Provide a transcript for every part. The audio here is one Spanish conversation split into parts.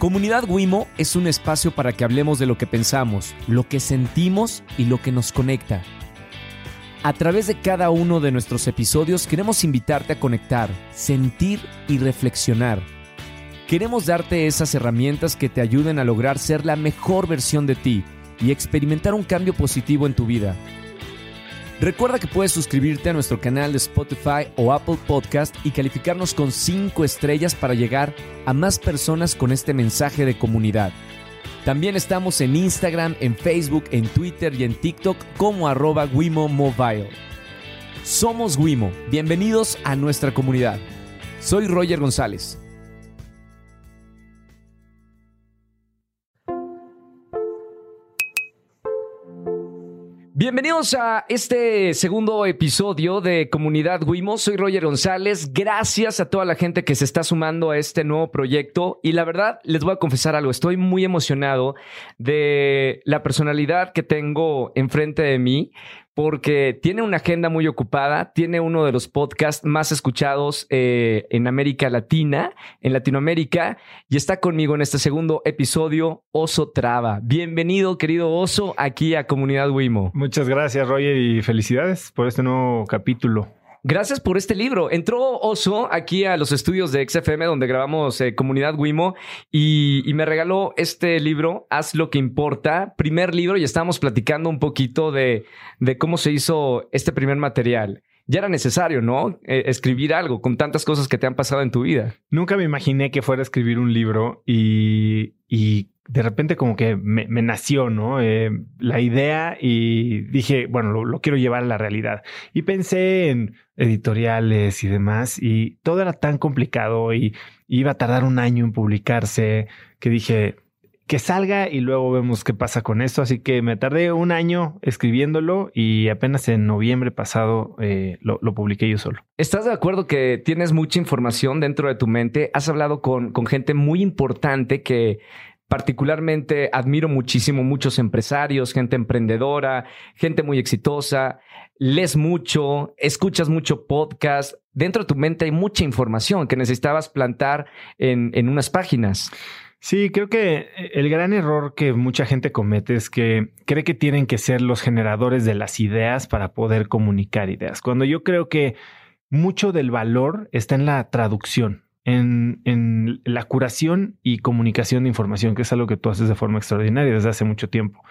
Comunidad Wimo es un espacio para que hablemos de lo que pensamos, lo que sentimos y lo que nos conecta. A través de cada uno de nuestros episodios queremos invitarte a conectar, sentir y reflexionar. Queremos darte esas herramientas que te ayuden a lograr ser la mejor versión de ti y experimentar un cambio positivo en tu vida. Recuerda que puedes suscribirte a nuestro canal de Spotify o Apple Podcast y calificarnos con 5 estrellas para llegar a más personas con este mensaje de comunidad. También estamos en Instagram, en Facebook, en Twitter y en TikTok como arroba Wimo Mobile. Somos Wimo, bienvenidos a nuestra comunidad. Soy Roger González. Bienvenidos a este segundo episodio de Comunidad Wimo. Soy Roger González. Gracias a toda la gente que se está sumando a este nuevo proyecto. Y la verdad, les voy a confesar algo. Estoy muy emocionado de la personalidad que tengo enfrente de mí porque tiene una agenda muy ocupada, tiene uno de los podcasts más escuchados eh, en América Latina, en Latinoamérica, y está conmigo en este segundo episodio, Oso Traba. Bienvenido, querido Oso, aquí a Comunidad Wimo. Muchas gracias, Roger, y felicidades por este nuevo capítulo. Gracias por este libro. Entró Oso aquí a los estudios de XFM donde grabamos eh, Comunidad Wimo y, me regaló este libro, Haz lo que importa, primer libro y estábamos platicando un poquito de, de cómo se hizo este primer material ya era necesario, ¿no? Eh, escribir algo con tantas cosas que te han pasado en tu vida. Nunca me imaginé que fuera a escribir un libro y, y de repente como que me, nació, ¿no? Eh, la idea y dije, bueno, lo, quiero llevar a la realidad. Y pensé en editoriales y demás y todo era tan complicado y iba a tardar un año en publicarse que dije, que salga y luego vemos qué pasa con esto. Así que me tardé un año escribiéndolo y apenas en noviembre pasado eh, lo, publiqué yo solo. ¿Estás de acuerdo que tienes mucha información dentro de tu mente? Has hablado con, con gente muy importante que particularmente admiro muchísimo muchos empresarios, gente emprendedora, gente muy exitosa, lees mucho, escuchas mucho podcast. Dentro de tu mente hay mucha información que necesitabas plantar en, en unas páginas. Sí, creo que el gran error que mucha gente comete es que cree que tienen que ser los generadores de las ideas para poder comunicar ideas, cuando yo creo que mucho del valor está en la traducción en, la curación y comunicación de información, que es algo que tú haces de forma extraordinaria desde hace mucho tiempo.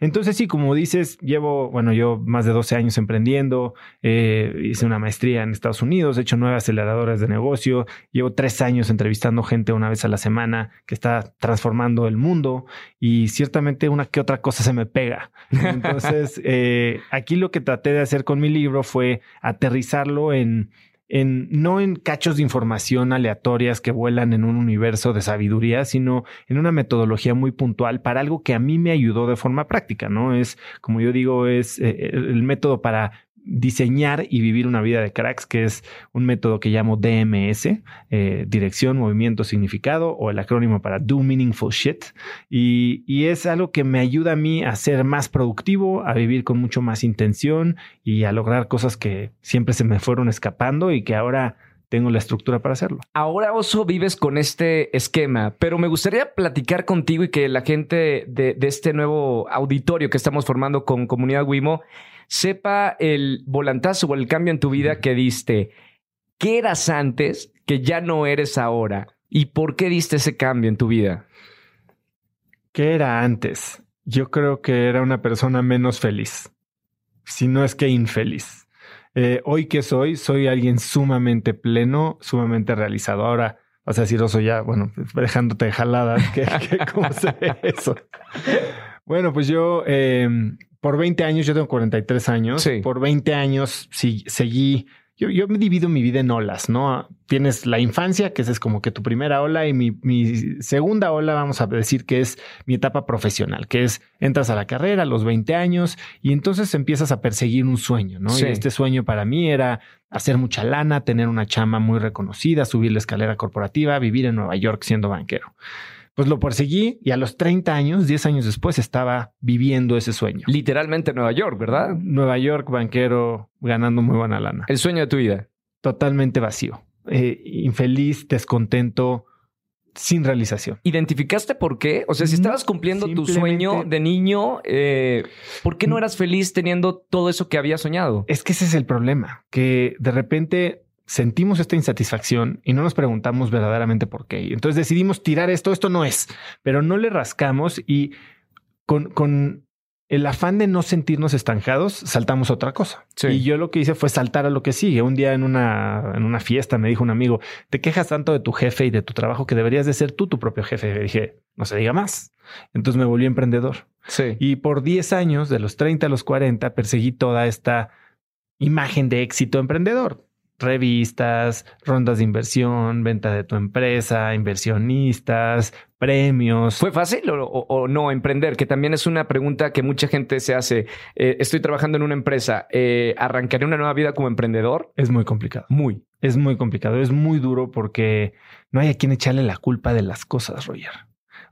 Entonces, sí, como dices, llevo, bueno, yo más de 12 años emprendiendo, eh, hice una maestría en Estados Unidos, he hecho nueve aceleradoras de negocio, llevo tres años entrevistando gente una vez a la semana que está transformando el mundo y ciertamente una que otra cosa se me pega. Entonces, eh, aquí lo que traté de hacer con mi libro fue aterrizarlo en en, no en cachos de información aleatorias que vuelan en un universo de sabiduría, sino en una metodología muy puntual para algo que a mí me ayudó de forma práctica, ¿no? Es, como yo digo, es eh, el método para diseñar y vivir una vida de cracks, que es un método que llamo DMS, eh, dirección, movimiento, significado, o el acrónimo para Do Meaningful Shit. Y, y, es algo que me ayuda a mí a ser más productivo, a vivir con mucho más intención y a lograr cosas que siempre se me fueron escapando y que ahora tengo la estructura para hacerlo. Ahora, Oso, vives con este esquema, pero me gustaría platicar contigo y que la gente de, de este nuevo auditorio que estamos formando con Comunidad Wimo sepa el volantazo o el cambio en tu vida que diste. ¿Qué eras antes que ya no eres ahora? ¿Y por qué diste ese cambio en tu vida? ¿Qué era antes? Yo creo que era una persona menos feliz, si no es que infeliz. Eh, hoy que soy, soy alguien sumamente pleno, sumamente realizado. Ahora vas a decir, Oso, ya, bueno, dejándote jaladas, ¿cómo se ve eso? Bueno, pues yo em, por 20 años, yo tengo 43 años, por 20 años sí, seguí, yo, yo, me divido mi vida en olas, ¿no? Tienes la infancia, que esa es como que tu primera ola, y mi, mi, segunda ola, vamos a decir que es mi etapa profesional, que es entras a la carrera a los 20 años y entonces empiezas a perseguir un sueño, ¿no? Y este sueño para mí era hacer mucha lana, tener una chama muy reconocida, subir la escalera corporativa, vivir en Nueva York siendo banquero. Pues lo perseguí y a los 30 años, 10 años después, estaba viviendo ese sueño. Literalmente Nueva York, ¿verdad? Nueva York, banquero, ganando muy buena lana. El sueño de tu vida. Totalmente vacío. Eh, infeliz, descontento, sin realización. ¿Identificaste por qué? O sea, si estabas cumpliendo tu sueño de niño, eh, ¿por qué no eras feliz teniendo todo eso que había soñado? Es que ese es el problema, que de repente sentimos esta insatisfacción y no nos preguntamos verdaderamente por qué. Entonces decidimos tirar esto, esto no es, pero no le rascamos y con, con el afán de no sentirnos estancados, saltamos otra cosa. Y yo lo que hice fue saltar a lo que sigue. Un día en una, en una fiesta me dijo un amigo, te quejas tanto de tu jefe y de tu trabajo que deberías de ser tú tu propio jefe. Y dije, no se diga más. Entonces me volví emprendedor. Sí. Y por 10 años, de los 30 a los 40, perseguí toda esta imagen de éxito emprendedor revistas, rondas de inversión, venta de tu empresa, inversionistas, premios. ¿Fue fácil o, no emprender? Que también es una pregunta que mucha gente se hace. Eh, estoy trabajando en una empresa, eh, ¿arrancaré una nueva vida como emprendedor? Es muy complicado. Muy. Es muy complicado, es muy duro porque no hay a quien echarle la culpa de las cosas, Roger.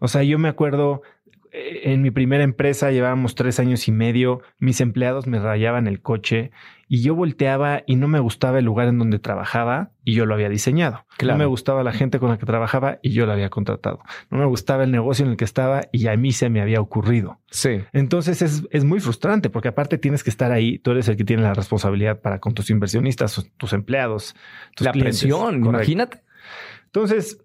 O sea, yo me acuerdo en mi primera empresa llevábamos tres años y medio, mis empleados me rayaban el coche y yo volteaba y no me gustaba el lugar en donde trabajaba y yo lo había diseñado. No me gustaba la gente con la que trabajaba y yo la había contratado. No me gustaba el negocio en el que estaba y a mí se me había ocurrido. Sí. Entonces es, es muy frustrante porque aparte tienes que estar ahí, tú eres el que tiene la responsabilidad para con tus inversionistas, tus empleados, tus la presión, imagínate. Entonces,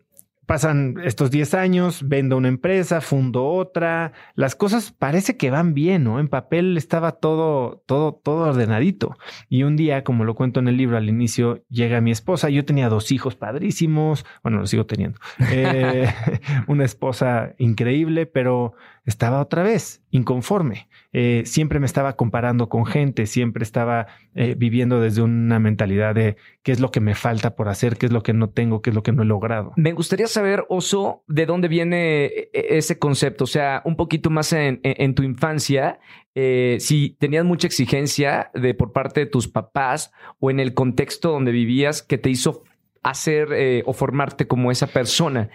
Pasan estos 10 años, vendo una empresa, fundo otra. Las cosas parece que van bien, ¿no? En papel estaba todo, todo, todo ordenadito. Y un día, como lo cuento en el libro al inicio, llega mi esposa. Yo tenía dos hijos padrísimos. Bueno, los sigo teniendo. Eh, una esposa increíble, pero estaba otra vez inconforme. Eh, siempre me estaba comparando con gente, siempre estaba eh, viviendo desde una mentalidad de qué es lo que me falta por hacer, qué es lo que no tengo, qué es lo que no he logrado. Me gustaría saber, Oso, de dónde viene eh, ese concepto, o sea, un poquito más en, tu infancia, si tenías mucha exigencia de por parte de tus papás o en el contexto donde vivías que te hizo hacer o formarte como esa persona.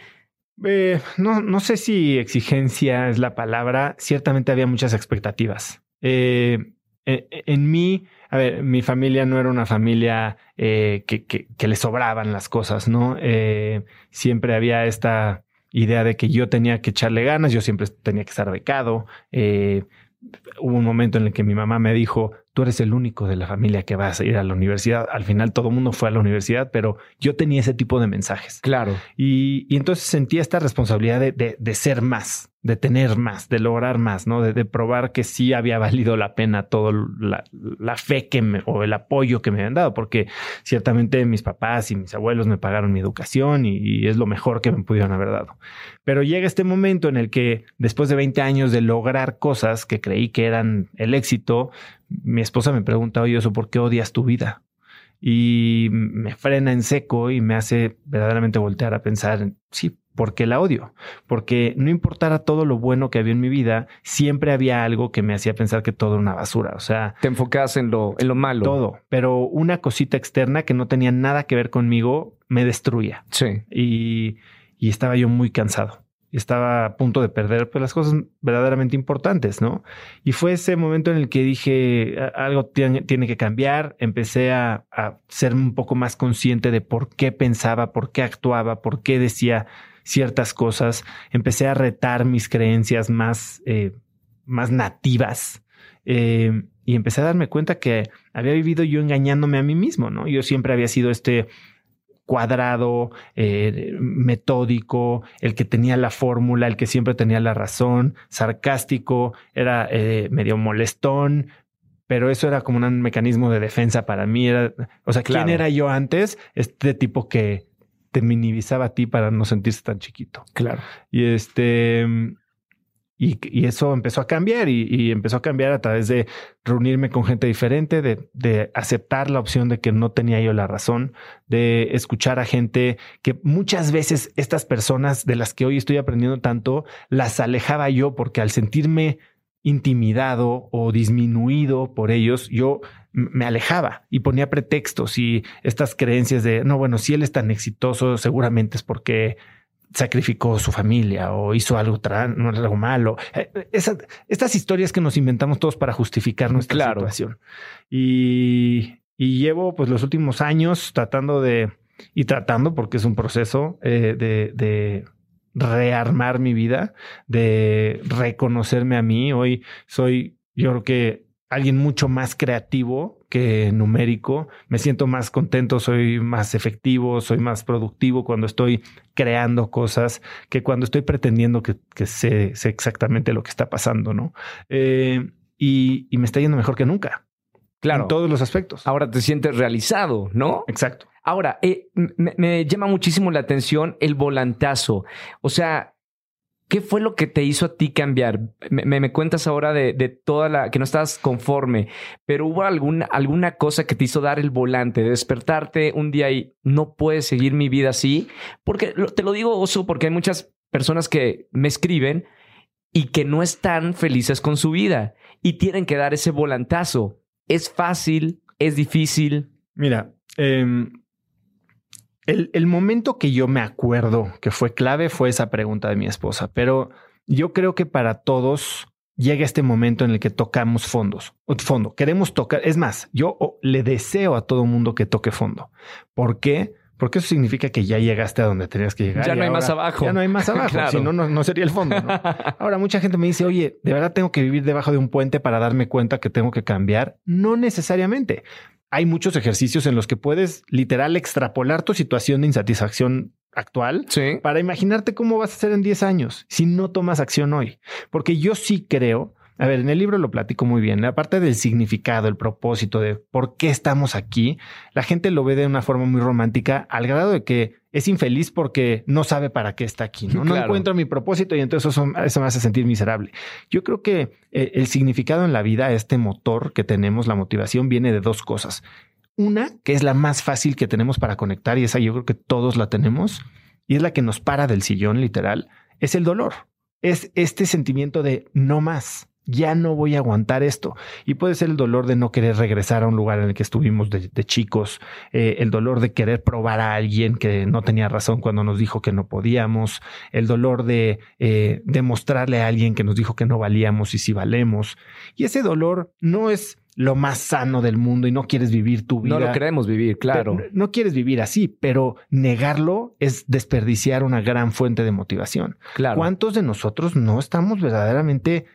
Eh, no, no sé si exigencia es la palabra. Ciertamente había muchas expectativas. Eh, eh, en, mí, a ver, mi familia no era una familia que, que, le sobraban las cosas, ¿no? siempre había esta idea de que yo tenía que echarle ganas, yo siempre tenía que estar becado. hubo un momento en el que mi mamá me dijo, tú eres el único de la familia que vas a ir a la universidad. Al final todo el mundo fue a la universidad, pero yo tenía ese tipo de mensajes. Claro. Y, entonces sentía esta responsabilidad de, de ser más de tener más, de lograr más, ¿no? De, probar que sí había valido la pena todo la, fe que me, o el apoyo que me habían dado, porque ciertamente mis papás y mis abuelos me pagaron mi educación y, es lo mejor que me pudieron haber dado. Pero llega este momento en el que después de 20 años de lograr cosas que creí que eran el éxito, mi esposa me pregunta, oye, ¿eso por qué odias tu vida? Y me frena en seco y me hace verdaderamente voltear a pensar, sí, porque la odio, porque no importara todo lo bueno que había en mi vida, siempre había algo que me hacía pensar que todo era una basura. O sea, te enfocabas en lo, en lo malo. Todo, pero una cosita externa que no tenía nada que ver conmigo me destruía. Sí. Y, y estaba yo muy cansado. Estaba a punto de perder pues, las cosas verdaderamente importantes, ¿no? Y fue ese momento en el que dije, algo tiene, que cambiar. Empecé a, a ser un poco más consciente de por qué pensaba, por qué actuaba, por qué decía ciertas cosas, empecé a retar mis creencias más, eh, más nativas eh, y empecé a darme cuenta que había vivido yo engañándome a mí mismo, ¿no? Yo siempre había sido este cuadrado, eh, metódico, el que tenía la fórmula, el que siempre tenía la razón, sarcástico, era medio molestón, pero eso era como un mecanismo de defensa para mí. Era, o sea, ¿quién era yo antes? Este tipo que te minimizaba a ti para no sentirse tan chiquito. Claro. Y este. Y, eso empezó a cambiar y, empezó a cambiar a través de reunirme con gente diferente, de, de, aceptar la opción de que no tenía yo la razón, de escuchar a gente que muchas veces estas personas de las que hoy estoy aprendiendo tanto, las alejaba yo porque al sentirme intimidado o disminuido por ellos, yo me alejaba y ponía pretextos y estas creencias de, no, bueno, si él es tan exitoso, seguramente es porque sacrificó su familia o hizo algo, no, algo malo. Eh, estas historias que nos inventamos todos para justificar nuestra situación. Y, llevo pues los últimos años tratando de, y tratando porque es un proceso eh, de, rearmar mi vida, de reconocerme a mí. Hoy soy, yo creo que alguien mucho más creativo que numérico. Me siento más contento, soy más efectivo, soy más productivo cuando estoy creando cosas que cuando estoy pretendiendo que, sé, exactamente lo que está pasando, ¿no? Eh, y, me está yendo mejor que nunca. Claro. En todos los aspectos. Ahora te sientes realizado, ¿no? Exacto. Ahora, eh, me, llama muchísimo la atención el volantazo. O sea, ¿qué fue lo que te hizo a ti cambiar? Me, cuentas ahora de, toda la que no estabas conforme, pero hubo alguna, alguna cosa que te hizo dar el volante, de despertarte un día y no puedes seguir mi vida así. Porque te lo digo, Oso, porque hay muchas personas que me escriben y que no están felices con su vida y tienen que dar ese volantazo. ¿Es fácil? ¿Es difícil? Mira, eh, el, momento que yo me acuerdo que fue clave fue esa pregunta de mi esposa, pero yo creo que para todos llega este momento en el que tocamos fondos, fondo. Queremos tocar, es más, yo le deseo a todo mundo que toque fondo. ¿Por qué? Porque eso significa que ya llegaste a donde tenías que llegar. Ya no hay más abajo. Ya no hay más abajo. Si no, no, sería el fondo. Ahora, mucha gente me dice, oye, ¿de verdad tengo que vivir debajo de un puente para darme cuenta que tengo que cambiar? No necesariamente hay muchos ejercicios en los que puedes literal extrapolar tu situación de insatisfacción actual para imaginarte cómo vas a ser en 10 años si no tomas acción hoy. Porque yo sí creo a ver, en el libro lo platico muy bien. Aparte del significado, el propósito de por qué estamos aquí, la gente lo ve de una forma muy romántica al grado de que es infeliz porque no sabe para qué está aquí. No, no encuentro mi propósito y entonces eso, me hace sentir miserable. Yo creo que eh, el significado en la vida, este motor que tenemos, la motivación, viene de dos cosas. Una, que es la más fácil que tenemos para conectar y esa yo creo que todos la tenemos y es la que nos para del sillón literal, es el dolor. Es este sentimiento de no más ya no voy a aguantar esto. Y puede ser el dolor de no querer regresar a un lugar en el que estuvimos de, chicos, eh, el dolor de querer probar a alguien que no tenía razón cuando nos dijo que no podíamos, el dolor de eh, demostrarle a alguien que nos dijo que no valíamos y si valemos. Y ese dolor no es lo más sano del mundo y no quieres vivir tu vida. No lo queremos vivir, claro. no quieres vivir así, pero negarlo es desperdiciar una gran fuente de motivación. Claro. ¿Cuántos de nosotros no estamos verdaderamente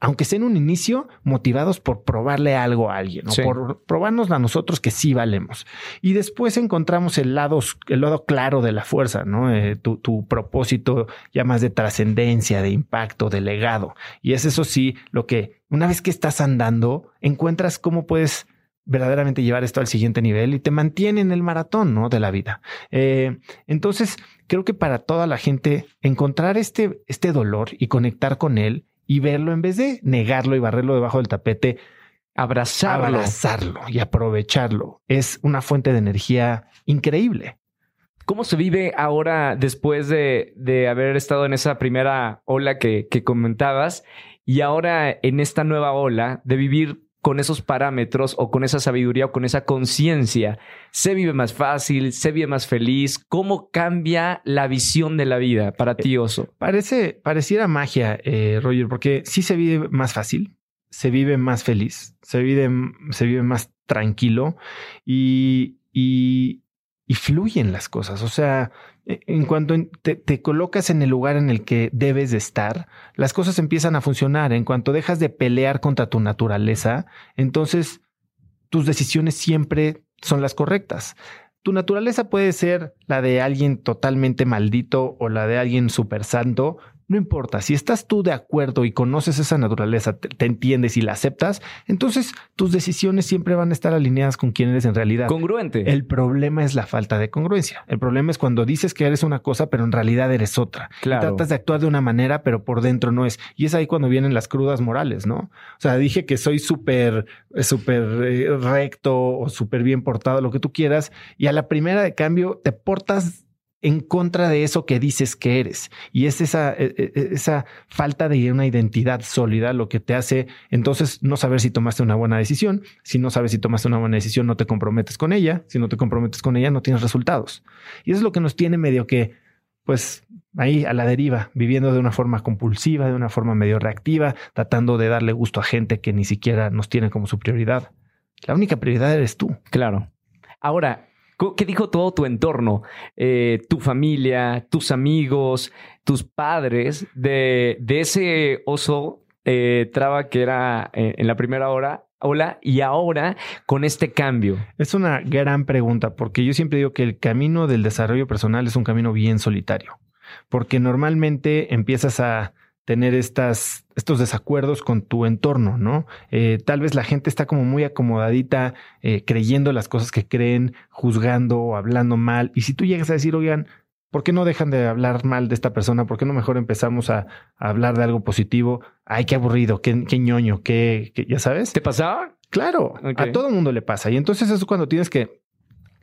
aunque sea en un inicio, motivados por probarle algo a alguien o por probarnos a nosotros que sí valemos. Y después encontramos el lado, el lado claro de la fuerza, ¿no? Eh, tu, tu, propósito ya más de trascendencia, de impacto, de legado. Y es eso sí lo que una vez que estás andando, encuentras cómo puedes verdaderamente llevar esto al siguiente nivel y te mantiene en el maratón ¿no? de la vida. Eh, entonces, creo que para toda la gente, encontrar este, este dolor y conectar con él y verlo en vez de negarlo y barrerlo debajo del tapete, abrazarlo. abrazarlo y aprovecharlo. Es una fuente de energía increíble. ¿Cómo se vive ahora después de, de haber estado en esa primera ola que, que comentabas y ahora en esta nueva ola de vivir con esos parámetros o con esa sabiduría o con esa conciencia, se vive más fácil, se vive más feliz. ¿Cómo cambia la visión de la vida para ti, Oso? Parece, pareciera magia, eh, Roger, porque sí se vive más fácil, se vive más feliz, se vive, se vive más tranquilo y, y, y fluyen las cosas. O sea, e, en cuanto te, colocas en el lugar en el que debes de estar, las cosas empiezan a funcionar. En cuanto dejas de pelear contra tu naturaleza, entonces tus decisiones siempre son las correctas. Tu naturaleza puede ser la de alguien totalmente maldito o la de alguien súper santo, no importa, si estás tú de acuerdo y conoces esa naturaleza, te, entiendes y la aceptas, entonces tus decisiones siempre van a estar alineadas con quién eres en realidad. Congruente. El problema es la falta de congruencia. El problema es cuando dices que eres una cosa, pero en realidad eres otra. Claro. tratas de actuar de una manera, pero por dentro no es. Y es ahí cuando vienen las crudas morales, ¿no? O sea, dije que soy súper, súper eh, recto o súper bien portado, lo que tú quieras, y a la primera de cambio te portas en contra de eso que dices que eres. Y es esa, e, e, e, esa falta de una identidad sólida lo que te hace entonces no saber si tomaste una buena decisión. Si no sabes si tomaste una buena decisión, no te comprometes con ella. Si no te comprometes con ella, no tienes resultados. Y eso es lo que nos tiene medio que, pues, ahí a la deriva, viviendo de una forma compulsiva, de una forma medio reactiva, tratando de darle gusto a gente que ni siquiera nos tiene como su prioridad. La única prioridad eres tú. Claro. Ahora, ¿Qué dijo todo tu entorno? Eh, tu familia, tus amigos, tus padres de, de ese oso eh, traba que era eh, en la primera hora Hola, y ahora con este cambio? Es una gran pregunta, porque yo siempre digo que el camino del desarrollo personal es un camino bien solitario, porque normalmente empiezas a tener estas, estos desacuerdos con tu entorno, ¿no? Eh, tal vez la gente está como muy acomodadita, eh, creyendo las cosas que creen, juzgando hablando mal. Y si tú llegas a decir, oigan, ¿por qué no dejan de hablar mal de esta persona? ¿Por qué no mejor empezamos a, hablar de algo positivo? Ay, qué aburrido, qué, qué ñoño, qué, ya sabes. ¿Te pasaba? Claro, a todo mundo le pasa. Y entonces eso es cuando tienes que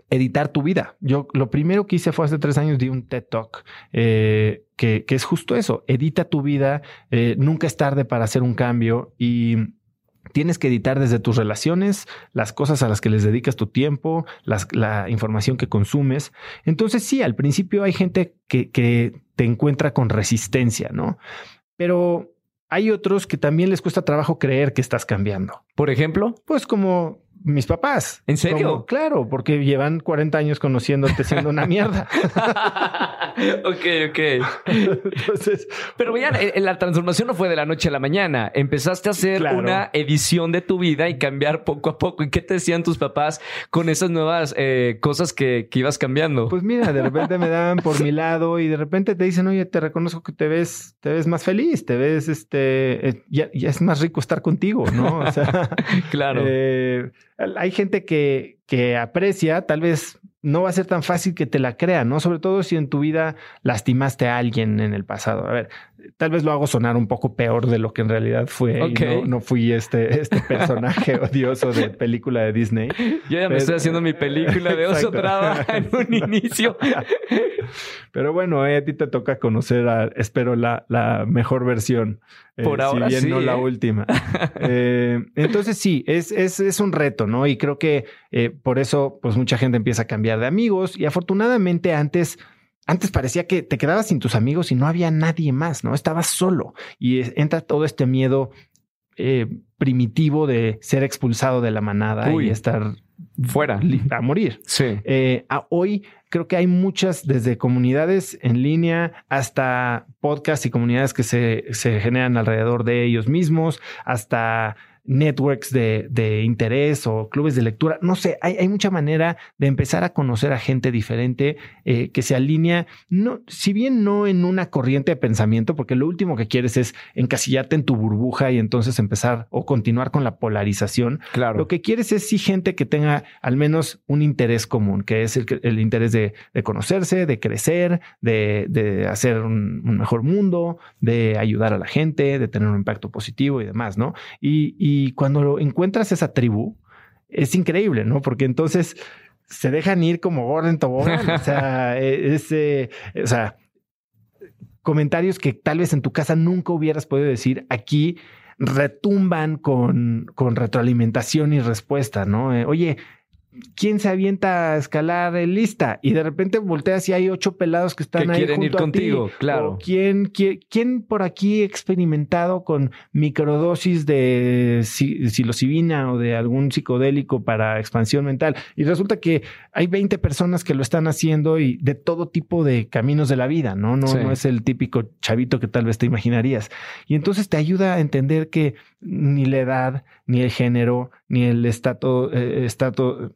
editar tu vida. Yo lo primero que hice fue hace tres años di un TED Talk eh, que, es justo eso. Edita tu vida. Eh, nunca es tarde para hacer un cambio y tienes que editar desde tus relaciones, las cosas a las que les dedicas tu tiempo, la información que consumes. Entonces sí, al principio hay gente que, que te encuentra con resistencia, ¿no? Pero hay otros que también les cuesta trabajo creer que estás cambiando. Por ejemplo, pues como mis papás. ¿En serio? claro, porque llevan 40 años conociéndote siendo una mierda. ok, ok. Entonces, pero vean, la transformación no fue de la noche a la mañana. Empezaste a hacer una edición de tu vida y cambiar poco a poco. ¿Y qué te decían tus papás con esas nuevas eh, cosas que, ibas cambiando? Pues mira, de repente me daban por mi lado y de repente te dicen, oye, te reconozco que te ves, te ves más feliz, te ves, este, eh, ya, es más rico estar contigo, ¿no? O sea, claro. Eh, hay gente que, aprecia, tal vez no va a ser tan fácil que te la crea, ¿no? Sobre todo si en tu vida lastimaste a alguien en el pasado. A ver, tal vez lo hago sonar un poco peor de lo que en realidad fue. no, fui este, este personaje odioso de película de Disney. Yo ya me estoy haciendo mi película de oso traba en un inicio. Pero bueno, eh, a ti te toca conocer, espero, la, la mejor versión. Eh, Por ahora si bien no la ¿eh? última. entonces sí, es, es, es, un reto, ¿no? Y creo que por eso, pues mucha gente empieza a cambiar de amigos y afortunadamente antes antes parecía que te quedabas sin tus amigos y no había nadie más, ¿no? Estabas solo y entra todo este miedo eh, primitivo de ser expulsado de la manada y estar fuera a morir. Sí. Eh, hoy creo que hay muchas, desde comunidades en línea hasta podcasts y comunidades que se, se generan alrededor de ellos mismos, hasta networks de, de, interés o clubes de lectura. No sé, hay, hay, mucha manera de empezar a conocer a gente diferente eh, que se alinea, no, si bien no en una corriente de pensamiento, porque lo último que quieres es encasillarte en tu burbuja y entonces empezar o continuar con la polarización. Claro. Lo que quieres es sí gente que tenga al menos un interés común, que es el, el interés de, de, conocerse, de crecer, de, de hacer un, un, mejor mundo, de ayudar a la gente, de tener un impacto positivo y demás, ¿no? y, y y cuando encuentras esa tribu, es increíble, ¿no? Porque entonces se dejan ir como Gordon Tobogán. o sea, e, ese, o sea, comentarios que tal vez en tu casa nunca hubieras podido decir aquí retumban con, con retroalimentación y respuesta, ¿no? Eh, oye, ¿quién se avienta a escalar en lista? Y de repente volteas y hay ocho pelados que están ahí quieren junto ir contigo, claro. ¿quién, quién, por aquí experimentado con microdosis de psilocibina o de algún psicodélico para expansión mental? Y resulta que hay 20 personas que lo están haciendo y de todo tipo de caminos de la vida, ¿no? No, no es el típico chavito que tal vez te imaginarías. Y entonces te ayuda a entender que ni la edad, ni el género, ni el estatus, eh,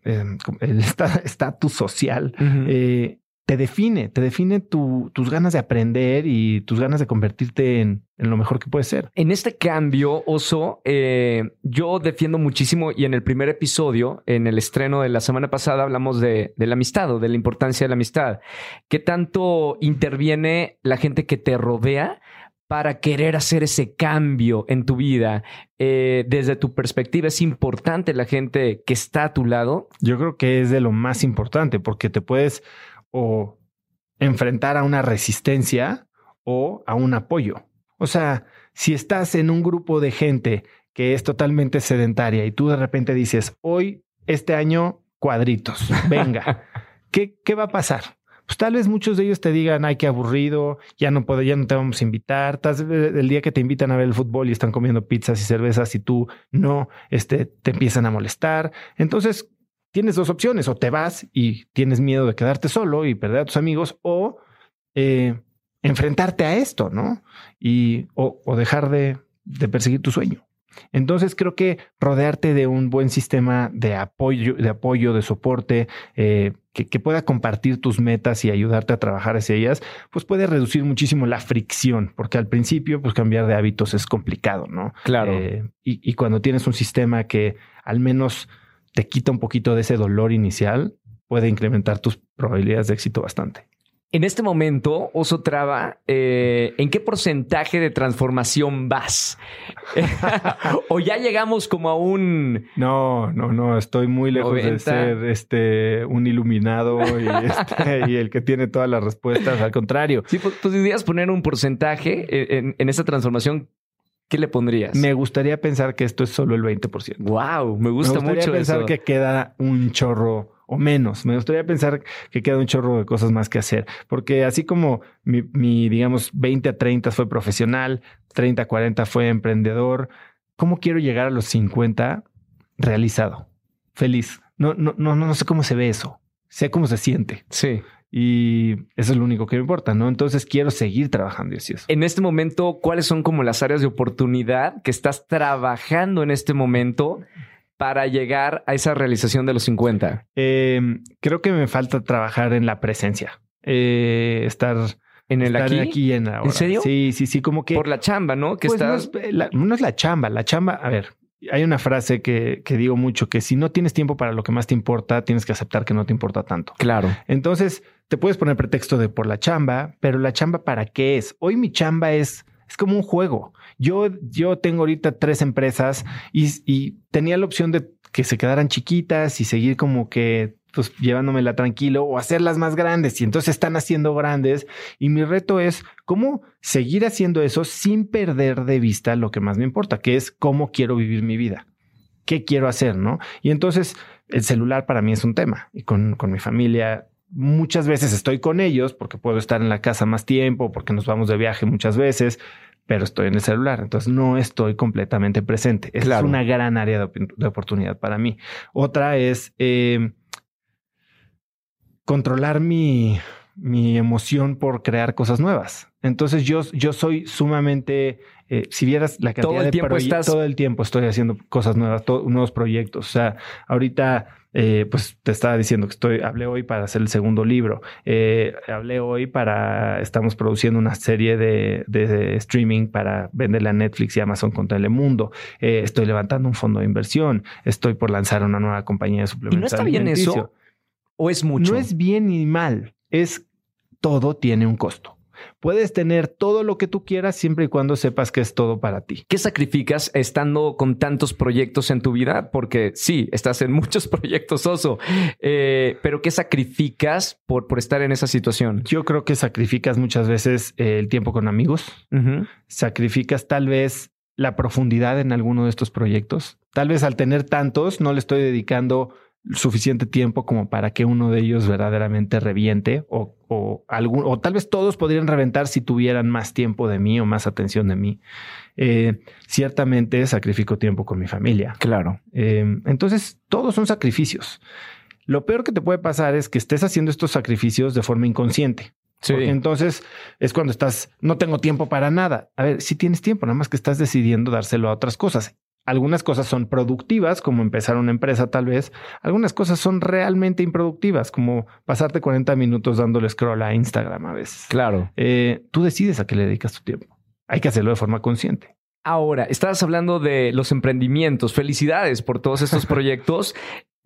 em, el estatus social eh, te define, te define tus ganas de aprender y tus ganas de convertirte en, lo mejor que puedes ser. En este cambio, Oso, eh, yo defiendo muchísimo y en el primer episodio, en el estreno de la semana pasada, hablamos de, de la amistad o de la importancia de la amistad. ¿Qué tanto interviene la gente que te rodea? Para querer hacer ese cambio en tu vida? Eh, desde tu perspectiva, ¿es importante la gente que está a tu lado? Yo creo que es de lo más importante porque te puedes o enfrentar a una resistencia o a un apoyo. O sea, si estás en un grupo de gente que es totalmente sedentaria y tú de repente dices, hoy, este año, cuadritos, venga, ¿qué, qué va a pasar? Pues tal vez muchos de ellos te digan, ay, qué aburrido, ya no puedo, ya no te vamos a invitar. El día que te invitan a ver el fútbol y están comiendo pizzas y cervezas y tú no, este, te empiezan a molestar. Entonces, tienes dos opciones, o te vas y tienes miedo de quedarte solo y perder a tus amigos, o eh, enfrentarte a esto, ¿no? Y, o, dejar de, perseguir tu sueño. Entonces creo que rodearte de un buen sistema de apoyo, de apoyo, de soporte, eh, que, pueda compartir tus metas y ayudarte a trabajar hacia ellas, pues puede reducir muchísimo la fricción, porque al principio, pues cambiar de hábitos es complicado, ¿no? Claro. Eh, y, y cuando tienes un sistema que al menos te quita un poquito de ese dolor inicial, puede incrementar tus probabilidades de éxito bastante. En este momento, Oso Traba, eh, ¿en qué porcentaje de transformación vas? ¿O ya llegamos como a un... No, no, no, estoy muy lejos de ser este, un iluminado este, y, el que tiene todas las respuestas, al contrario. Sí, pues, podrías poner un porcentaje en, en esa transformación ¿Qué le pondrías? Me gustaría pensar que esto es solo el 20%. Wow, me gusta me gustaría pensar que queda un chorro o menos. Me gustaría pensar que queda un chorro de cosas más que hacer, porque así como mi, digamos, 20 a 30 fue profesional, 30 a 40 fue emprendedor, ¿cómo quiero llegar a los 50 realizado? Feliz. No, no, no, no sé cómo se ve eso. Sé cómo se siente. Sí. Y eso es lo único que me importa, ¿no? Entonces quiero seguir trabajando y así es. En este momento, ¿cuáles son como las áreas de oportunidad que estás trabajando en este momento para llegar a esa realización de los 50? Em, creo que me falta trabajar en la presencia. Eh, estar en el aquí. aquí en ahora. ¿En serio? Sí, sí, sí, como que. Por la chamba, ¿no? Que pues no, es la, no es la chamba. La chamba, a ver, hay una frase que, que, digo mucho, que si no tienes tiempo para lo que más te importa, tienes que aceptar que no te importa tanto. Claro. Entonces, te puedes poner pretexto de por la chamba, pero la chamba para qué es? Hoy mi chamba es, es como un juego. Yo, yo tengo ahorita tres empresas y, tenía la opción de que se quedaran chiquitas y seguir como que pues llevándomela tranquilo o hacerlas más grandes y entonces están haciendo grandes y mi reto es cómo seguir haciendo eso sin perder de vista lo que más me importa, que es cómo quiero vivir mi vida, qué quiero hacer, ¿no? Y entonces el celular para mí es un tema y con, con mi familia muchas veces estoy con ellos porque puedo estar en la casa más tiempo, porque nos vamos de viaje muchas veces, pero estoy en el celular, entonces no estoy completamente presente. Es una gran área de, oportunidad para mí. Otra es eh, controlar mi, mi emoción por crear cosas nuevas. Entonces yo, yo soy sumamente, eh, si vieras la cantidad todo el de tiempo estás... todo el tiempo estoy haciendo cosas nuevas, nuevos proyectos. O sea, ahorita eh, pues te estaba diciendo que estoy, hablé hoy para hacer el segundo libro. Eh, hablé hoy para, estamos produciendo una serie de, de, streaming para venderle a Netflix y Amazon con Telemundo. estoy levantando un fondo de inversión. Estoy por lanzar una nueva compañía de suplementos. ¿Y no está bien eso? ¿O es mucho? No es bien ni mal. Es todo tiene un costo. Puedes tener todo lo que tú quieras siempre y cuando sepas que es todo para ti. ¿Qué sacrificas estando con tantos proyectos en tu vida? Porque sí, estás en muchos proyectos, Oso, eh, pero ¿qué sacrificas por, por estar en esa situación? Yo creo que sacrificas muchas veces eh, el tiempo con amigos, sacrificas tal vez la profundidad en alguno de estos proyectos. Tal vez al tener tantos no le estoy dedicando suficiente tiempo como para que uno de ellos verdaderamente reviente o, o, algún, o tal vez todos podrían reventar si tuvieran más tiempo de mí o más atención de mí. Eh, ciertamente sacrifico tiempo con mi familia. Claro. Eh, entonces, todos son sacrificios. Lo peor que te puede pasar es que estés haciendo estos sacrificios de forma inconsciente. Sí. Porque entonces es cuando estás, no tengo tiempo para nada. A ver, si tienes tiempo, nada más que estás decidiendo dárselo a otras cosas. Algunas cosas son productivas, como empezar una empresa tal vez. Algunas cosas son realmente improductivas, como pasarte 40 minutos dándole scroll a Instagram a veces. Claro. Eh, tú decides a qué le dedicas tu tiempo. Hay que hacerlo de forma consciente. Ahora, estabas hablando de los emprendimientos. Felicidades por todos estos proyectos.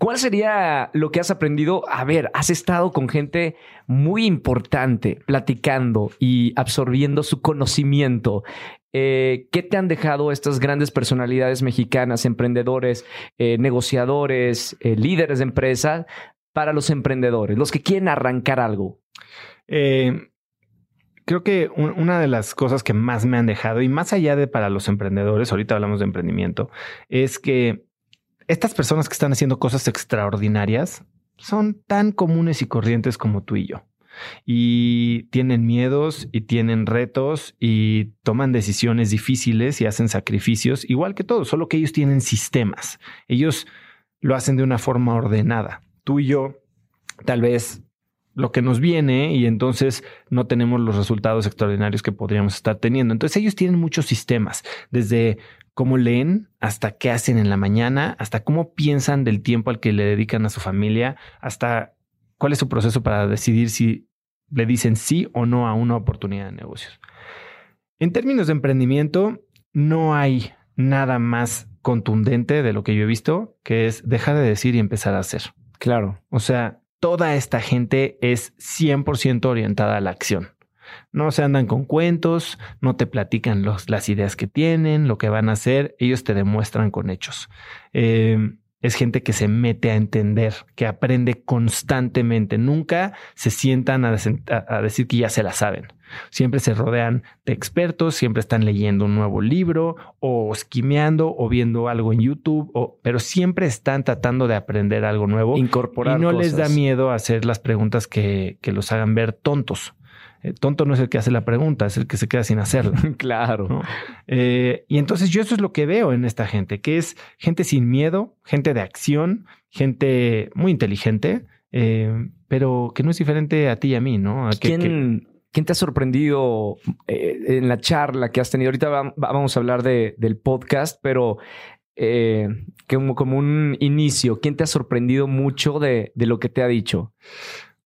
¿Cuál sería lo que has aprendido? A ver, has estado con gente muy importante, platicando y absorbiendo su conocimiento. Eh, ¿Qué te han dejado estas grandes personalidades mexicanas, emprendedores, eh, negociadores, eh, líderes de empresa para los emprendedores, los que quieren arrancar algo? creo que una de las cosas que más me han dejado, y más allá de para los emprendedores, ahorita hablamos de emprendimiento, es que estas personas que están haciendo cosas extraordinarias son tan comunes y corrientes como tú y yo y tienen miedos y tienen retos y toman decisiones difíciles y hacen sacrificios, igual que todos, solo que ellos tienen sistemas. Ellos lo hacen de una forma ordenada. Tú y yo, tal vez lo que nos viene y entonces no tenemos los resultados extraordinarios que podríamos estar teniendo. Entonces ellos tienen muchos sistemas, desde cómo leen hasta qué hacen en la mañana, hasta cómo piensan del tiempo al que le dedican a su familia, hasta cuál es su proceso para decidir si le dicen sí o no a una oportunidad de negocios. En términos de emprendimiento, no hay nada más contundente de lo que yo he visto, que es dejar de decir y empezar a hacer. Claro. O sea, toda esta gente es 100% orientada a la acción. No se andan con cuentos, no te platican las ideas que tienen, lo que van a hacer, ellos te demuestran con hechos. Eh, es gente que se mete a entender, que aprende constantemente. Nunca se sientan a, decir que ya se la saben. Siempre se rodean de expertos, siempre están leyendo un nuevo libro o esquimeando o viendo algo en YouTube, pero siempre están tratando de aprender algo nuevo. Incorporar. Y no les da miedo hacer las preguntas que, que los hagan ver tontos. Eh, tonto no es el que hace la pregunta, es el que se queda sin hacerla. claro. Eh, y entonces yo eso es lo que veo en esta gente, que es gente sin miedo, gente de acción, gente muy inteligente, eh, pero que no es diferente a ti y a mí, ¿no? ¿Quién, te ha sorprendido en la charla que has tenido? Ahorita vamos a hablar del podcast, pero como, como un inicio, ¿quién te ha sorprendido mucho de, de lo que te ha dicho?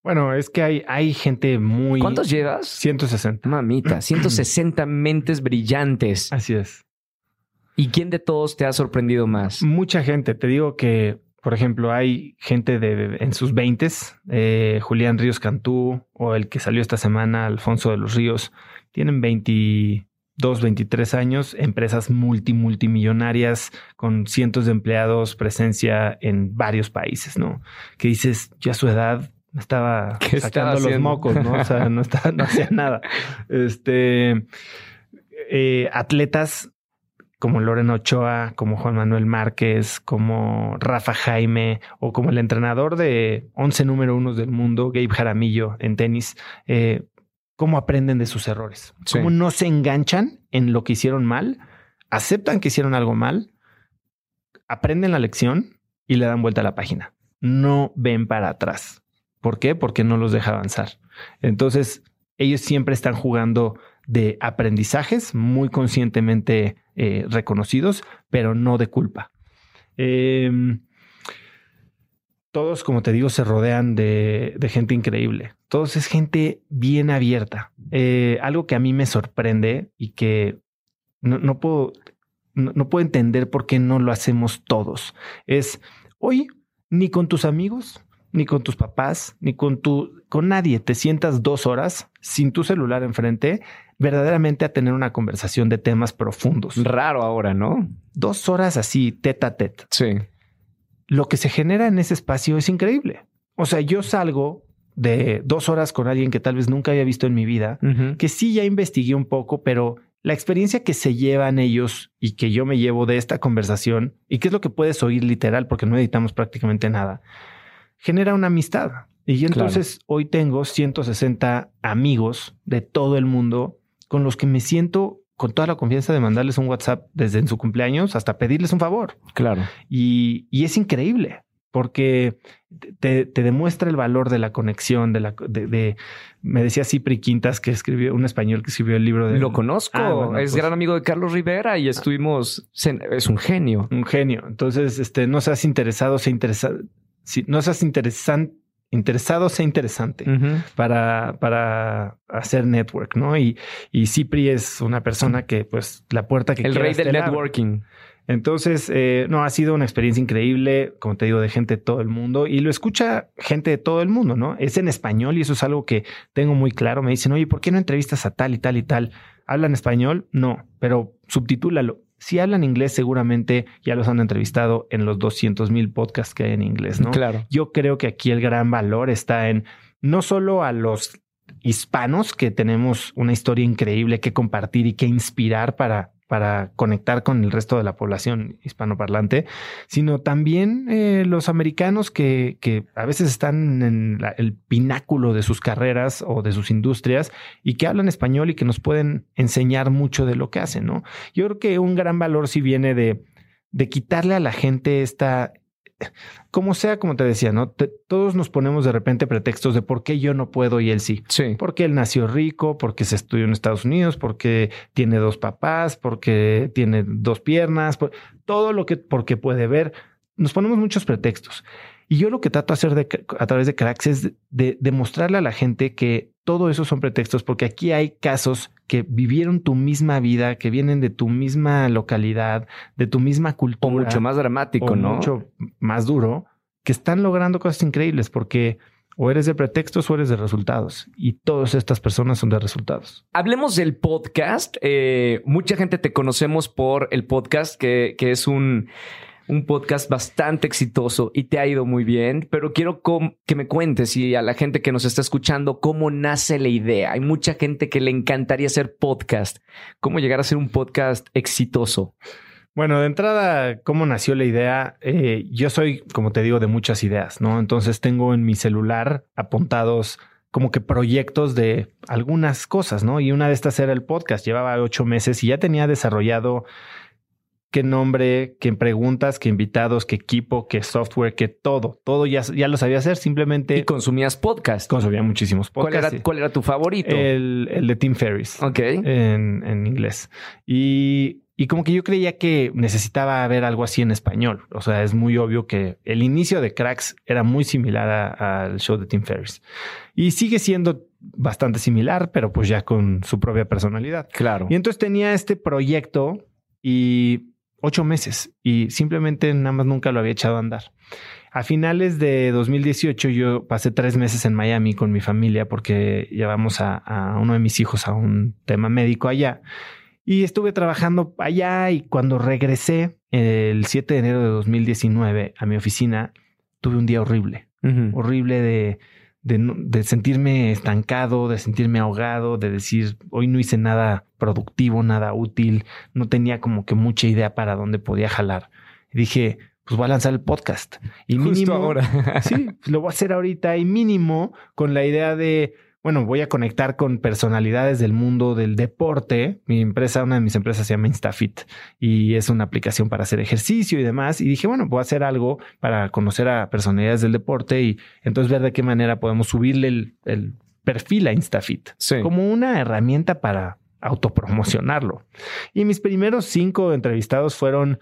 Bueno, es que hay, hay gente muy... ¿Cuántos llevas? 160. Mamita, 160 mentes brillantes. Así es. ¿Y quién de todos te ha sorprendido más? Mucha gente. Te digo que, por ejemplo, hay gente de en sus 20 eh, Julián Ríos Cantú o el que salió esta semana, Alfonso de los Ríos, tienen 22, 23 años, empresas multi, multimillonarias con cientos de empleados, presencia en varios países, ¿no? Que dices, ya su edad estaba sacando los mocos, ¿no? O sea, no, estaba, no hacía nada. Este, eh, atletas como Lorena Ochoa, como Juan Manuel Márquez, como Rafa Jaime o como el entrenador de 11 número uno del mundo, Gabe Jaramillo, en tenis, eh, cómo aprenden de sus errores, cómo no se enganchan en lo que hicieron mal, aceptan que hicieron algo mal, aprenden la lección y le dan vuelta a la página. No ven para atrás. ¿Por qué? Porque no los deja avanzar. Entonces, ellos siempre están jugando de aprendizajes muy conscientemente eh, reconocidos, pero no de culpa. Em, todos, como te digo, se rodean de, gente increíble. Todos es gente bien abierta. Eh, algo que a mí me sorprende y que no, puedo, puedo entender por qué no lo hacemos todos. Es hoy ni con tus amigos, ni con tus papás, ni con tu, con nadie. Te sientas dos horas sin tu celular enfrente, verdaderamente a tener una conversación de temas profundos. Raro ahora, ¿no? Dos horas así, tete a tete. Sí. Lo que se genera en ese espacio es increíble. O sea, yo salgo de dos horas con alguien que tal vez nunca había visto en mi vida, que sí ya investigué un poco, pero la experiencia que se llevan ellos y que yo me llevo de esta conversación, y que es lo que puedes oír literal, porque no editamos prácticamente nada, genera una amistad. Y entonces hoy tengo 160 amigos de todo el mundo con los que me siento con toda la confianza de mandarles un WhatsApp desde en su cumpleaños hasta pedirles un favor. Claro. Y, es increíble porque te, demuestra el valor de la conexión, de la de, me decía Cipri Quintas que escribió un español que escribió el libro de lo conozco, ah, es pues gran amigo de Carlos Rivera y estuvimos es un genio, un genio. Entonces, este no seas interesado, se interesa, si no seas interesante, interesado, sea interesante para, para hacer network, ¿no? Y, y Cipri es una persona que, pues, la puerta que El rey del networking. Entonces, eh, no, ha sido una experiencia increíble, como te digo, de gente de todo el mundo y lo escucha gente de todo el mundo, ¿no? Es en español y eso es algo que tengo muy claro. Me dicen, oye, ¿por qué no entrevistas a tal y tal y tal? ¿Hablan español? No, pero subtitúlalo. Si hablan inglés, seguramente ya los han entrevistado en los 200 mil podcasts que hay en inglés, ¿no? Claro. Yo creo que aquí el gran valor está en no solo a los hispanos que tenemos una historia increíble que compartir y que inspirar para para conectar con el resto de la población hispanoparlante, sino también eh, los americanos que, que, a veces están en el pináculo de sus carreras o de sus industrias y que hablan español y que nos pueden enseñar mucho de lo que hacen, ¿no? Yo creo que un gran valor sí viene de, de quitarle a la gente esta, como sea, como te decía, ¿no? todos nos ponemos de repente pretextos de por qué yo no puedo y él sí. Sí. Porque él nació rico, porque se estudió en Estados Unidos, porque tiene dos papás, porque tiene dos piernas, todo lo que, porque puede ver. Nos ponemos muchos pretextos. Y yo lo que trato de hacer de, a través de Cracks es de demostrarle a la gente que todo eso son pretextos, porque aquí hay casos que vivieron tu misma vida, que vienen de tu misma localidad, de tu misma cultura. O mucho más dramático, o ¿no? Mucho más duro, que están logrando cosas increíbles, porque o eres de pretextos o eres de resultados. Y todas estas personas son de resultados. Hablemos del podcast. Eh, mucha gente te conocemos por el podcast, que, que es un un podcast bastante exitoso y te ha ido muy bien, pero quiero que me cuentes y a la gente que nos está escuchando cómo nace la idea. Hay mucha gente que le encantaría hacer podcast. ¿Cómo llegar a ser un podcast exitoso? Bueno, de entrada, ¿cómo nació la idea? Eh, yo soy, como te digo, de muchas ideas, ¿no? Entonces tengo en mi celular apuntados como que proyectos de algunas cosas, ¿no? Y una de estas era el podcast. Llevaba ocho meses y ya tenía desarrollado qué nombre, qué preguntas, qué invitados, qué equipo, qué software, qué todo. Todo ya, ya lo sabía hacer, simplemente. ¿Y consumías podcast? Consumía muchísimos podcasts. ¿Cuál era, tu favorito? El, de Tim Ferriss. Ok. En, en inglés. Y, y como que yo creía que necesitaba ver algo así en español. O sea, es muy obvio que el inicio de Cracks era muy similar al show de Tim Ferriss. Y sigue siendo bastante similar, pero pues ya con su propia personalidad. Claro. Y entonces tenía este proyecto y ocho meses y simplemente nada más nunca lo había echado a andar. A finales de 2018 yo pasé tres meses en Miami con mi familia porque llevamos a, uno de mis hijos a un tema médico allá y estuve trabajando allá y cuando regresé el 7 de enero de 2019 a mi oficina tuve un día horrible, horrible de de, sentirme estancado, de sentirme ahogado, de decir, hoy no hice nada productivo, nada útil, no tenía como que mucha idea para dónde podía jalar. Y dije, pues voy a lanzar el podcast. Y mínimo, ahora. sí, lo voy a hacer ahorita y mínimo con la idea de bueno, voy a conectar con personalidades del mundo del deporte. Mi empresa, una de mis empresas se llama Instafit y es una aplicación para hacer ejercicio y demás. Y dije, bueno, voy a hacer algo para conocer a personalidades del deporte y entonces ver de qué manera podemos subirle el, perfil a Instafit como una herramienta para autopromocionarlo. Y mis primeros cinco entrevistados fueron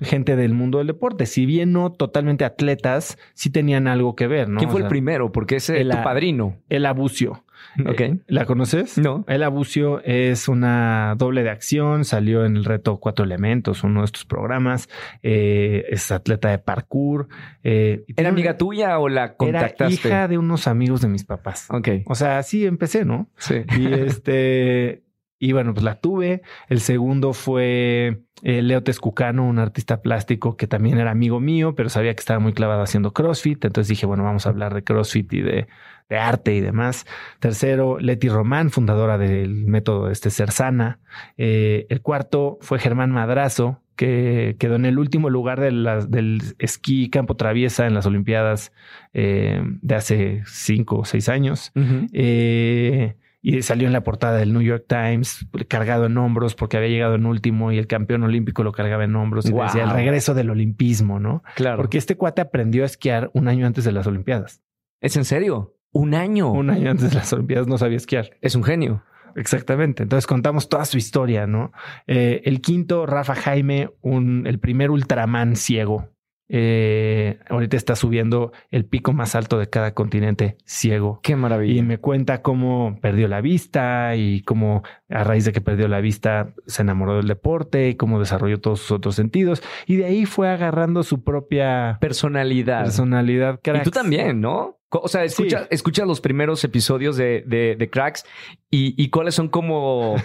gente del mundo del deporte. Si bien no totalmente atletas, sí tenían algo que ver, ¿no? ¿Quién fue el primero? Porque es el, tu padrino. El Abucio. Ok. Eh, ¿La conoces? No. El Abucio es una doble de acción, salió en el reto Cuatro Elementos, uno de estos programas. Eh, es atleta de parkour. Eh, ¿Era amiga tuya o la contactaste? Era hija de unos amigos de mis papás. Ok. O sea, sí empecé, ¿no? Sí. Y este. Y bueno, pues la tuve. El segundo fue Leo Tezcucano, un artista plástico que también era amigo mío, pero sabía que estaba muy clavado haciendo CrossFit. Entonces dije, bueno, vamos a hablar de CrossFit y de de arte y demás. Tercero, Leti Román, fundadora del método este Ser Sana. Eh, el cuarto fue Germán Madrazo, que quedó en el último lugar del esquí campo traviesa en las Olimpiadas eh, de hace cinco o seis años. Eh, y salió en la portada del New York Times, cargado en hombros porque había llegado en último y el campeón olímpico lo cargaba en hombros y decía el regreso del olimpismo, ¿no? Claro. Porque este cuate aprendió a esquiar un año antes de las Olimpiadas. ¿Es en serio? Un año. Un año antes de las Olimpiadas no sabía esquiar. Es un genio. Exactamente. Entonces contamos toda su historia, ¿no? Eh, el quinto, Rafa Jaime, un, el primer Ultraman ciego. Eh, ahorita está subiendo el pico más alto de cada continente ciego. Qué maravilla. Y me cuenta cómo perdió la vista y cómo a raíz de que perdió la vista se enamoró del deporte y cómo desarrolló todos sus otros sentidos. Y de ahí fue agarrando su propia personalidad. Personalidad. Y tú también, ¿no? O sea, escucha, escucha los primeros episodios de, de, Cracks y, cuáles son como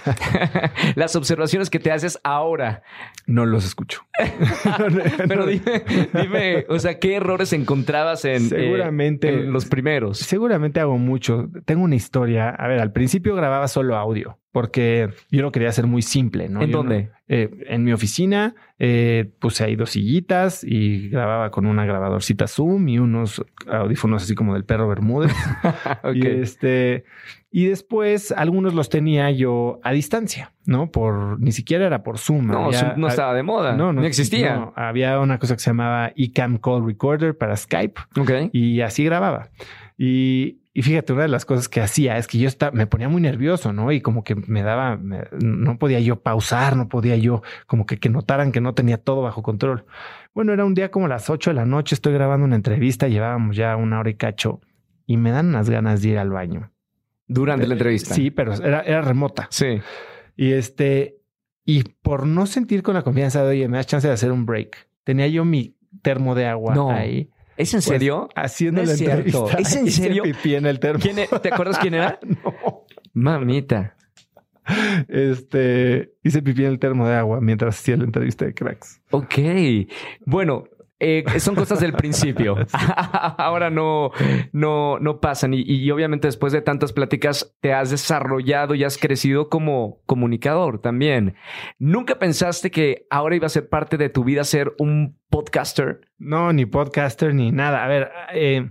las observaciones que te haces ahora. No los escucho. Pero dime, dime, o sea, ¿qué errores encontrabas en, eh, seguramente, los primeros? Seguramente hago mucho. Tengo una historia. A ver, al principio grababa solo audio porque yo lo quería hacer muy simple, ¿no? ¿En dónde? Eh, en mi oficina eh, puse ahí dos sillitas y grababa con una grabadorcita Zoom y unos audífonos así como del perro Bermúdez. Y este Y después algunos los tenía yo a distancia, ¿no? Por ni siquiera era por Zoom. No, había- Zoom no estaba de moda. no, No, no existía. no, había una cosa que se llamaba eCam Call Recorder para Skype Ok. y así grababa. Y, y fíjate, una de las cosas que hacía es que yo estaba, me ponía muy nervioso, ¿no? Y como que me daba, me- no podía yo pausar, no podía yo como que, que notaran que no tenía todo bajo control. Bueno, era un día como las 8 de la noche, estoy grabando una entrevista, llevábamos ya una hora y cacho y me dan unas ganas de ir al baño. Durante la entrevista. Sí, pero era, era remota. Sí. Y este, y por no sentir con la confianza de, oye, me das chance de hacer un break, tenía yo mi termo de agua No. ahí. ¿Es en Pues, serio? haciendo No la es cierto. entrevista. ¿Es en Hice serio? pipí en el termo. ¿Quién ¿Te acuerdas quién era? No. Mamita. Este, hice pipí en el termo de agua mientras hacía la entrevista de cracks. Ok. Bueno, eh, son cosas del principio. Ahora no, no, no pasan. Y, y obviamente después de tantas pláticas te has desarrollado y has crecido como comunicador también. ¿Nunca pensaste que ahora iba a ser parte de tu vida ser un podcaster? No, ni podcaster ni nada. A ver, eh,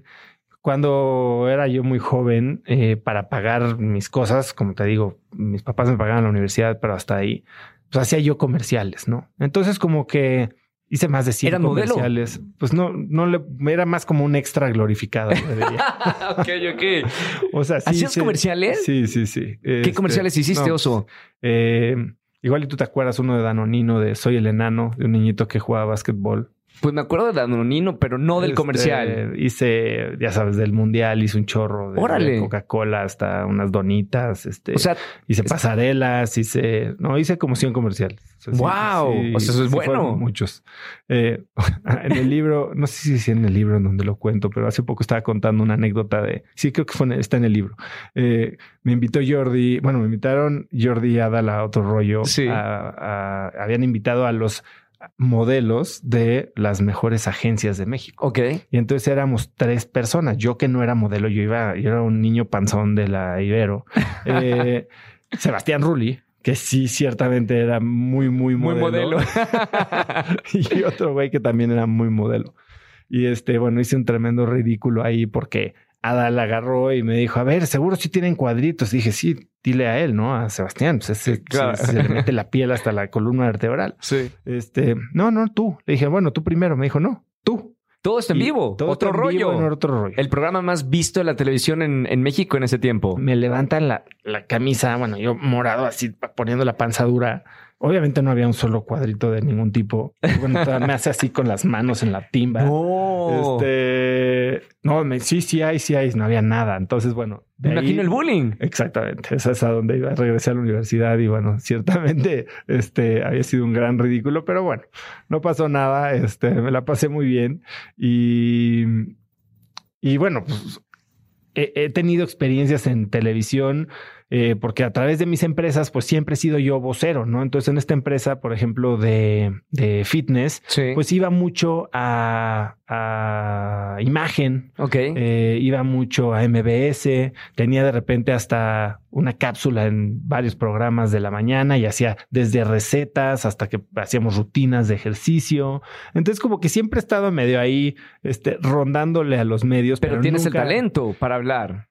cuando era yo muy joven, eh, para pagar mis cosas, como te digo, mis papás me pagaban la universidad, pero hasta ahí, pues hacía yo comerciales, ¿no? Entonces como que hice más de 100 ¿Eras modelo? comerciales. Pues no, no le, era más como un extra glorificado. ok, ok. O sea, sí. ¿Hacías sí. comerciales? Sí, sí, sí. ¿Qué Este, comerciales hiciste, no, Oso? Eh, igual y tú te acuerdas uno de Danonino de Soy el enano, de un niñito que jugaba básquetbol. Pues me acuerdo de Danonino, pero no del Este, comercial. Hice, ya sabes, del mundial, hice un chorro de, Órale. de Coca-Cola hasta unas donitas. Este, O sea, hice pasarelas, hice, no, hice como 100 comerciales. O sea, sí, ¡Guau! O sea, eso es bueno. Muchos. Eh, en el libro, no sé si es en el libro en donde lo cuento, pero hace poco estaba contando una anécdota de, sí, creo que fue, en- está en el libro. Eh, me invitó Jordi, bueno, me invitaron Jordi y Adal a otro rollo. Sí. A- a- habían invitado a los modelos de las mejores agencias de México. ok. Y entonces éramos tres personas. Yo que no era modelo, yo iba, yo era un niño panzón de la Ibero. Eh, Sebastián Rulli, que sí, ciertamente era muy, muy Muy modelo. modelo. y otro güey que también era muy modelo. Y este, bueno, hice un tremendo ridículo ahí porque Adal agarró y me dijo, a ver, seguro si tienen cuadritos. dije, sí, dile a él, ¿no? A Sebastián, pues ese, Claro. se, se le mete la piel hasta la columna vertebral. sí. Este, no, no, tú. Le dije, bueno, tú primero. Me dijo, no, tú. Todo está en Y vivo. todo otro rollo. vivo en otro rollo. El programa más visto de la televisión en, en México en ese tiempo. Me levantan la, la camisa, bueno, yo morado así, poniendo la panza dura. Obviamente no había un solo cuadrito de ningún tipo. Bueno, me hace así con las manos en la timba. No. Este, no, me, sí, sí hay, sí hay, no había nada. Entonces, bueno, de Me ahí- imagino el bullying. Exactamente, esa es a donde iba. Regresé a la universidad y bueno, ciertamente este había sido un gran ridículo, pero bueno, no pasó nada. Este me la pasé muy bien y, y bueno, pues he, he tenido experiencias en televisión eh, porque a través de mis empresas, pues siempre he sido yo vocero, no? Entonces, en esta empresa, por ejemplo, de, de fitness, Sí. pues iba mucho a, a imagen, ok. eh, iba mucho a MBS, tenía de repente hasta una cápsula en varios programas de la mañana y hacía desde recetas hasta que hacíamos rutinas de ejercicio. Entonces como que siempre he estado medio ahí, este, rondándole a los medios. pero, Pero, tienes nunca- el talento para hablar.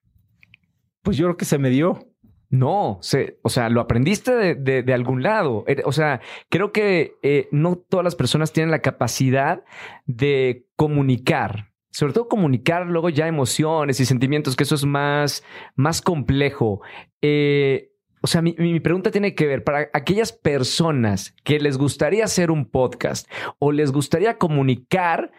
Pues yo creo que se me dio. No, se, o sea, lo aprendiste de, de- algún lado. Er- O sea, creo que eh, no todas las personas tienen la capacidad de comunicar. Sobre todo comunicar luego ya emociones y sentimientos, que eso es más, más complejo. Eh, o sea, mi, mi pregunta tiene que ver para aquellas personas que les gustaría hacer un podcast o les gustaría comunicar,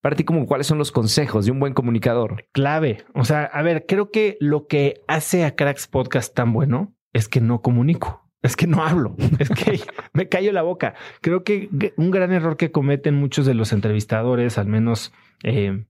para ti, como cuáles son los consejos de un buen comunicador. clave. O sea, a ver, creo que lo que hace a Cracks Podcast tan bueno es que no comunico. Es que no hablo, es que me callo la boca. Creo que un gran error que cometen muchos de los entrevistadores, al menos eh,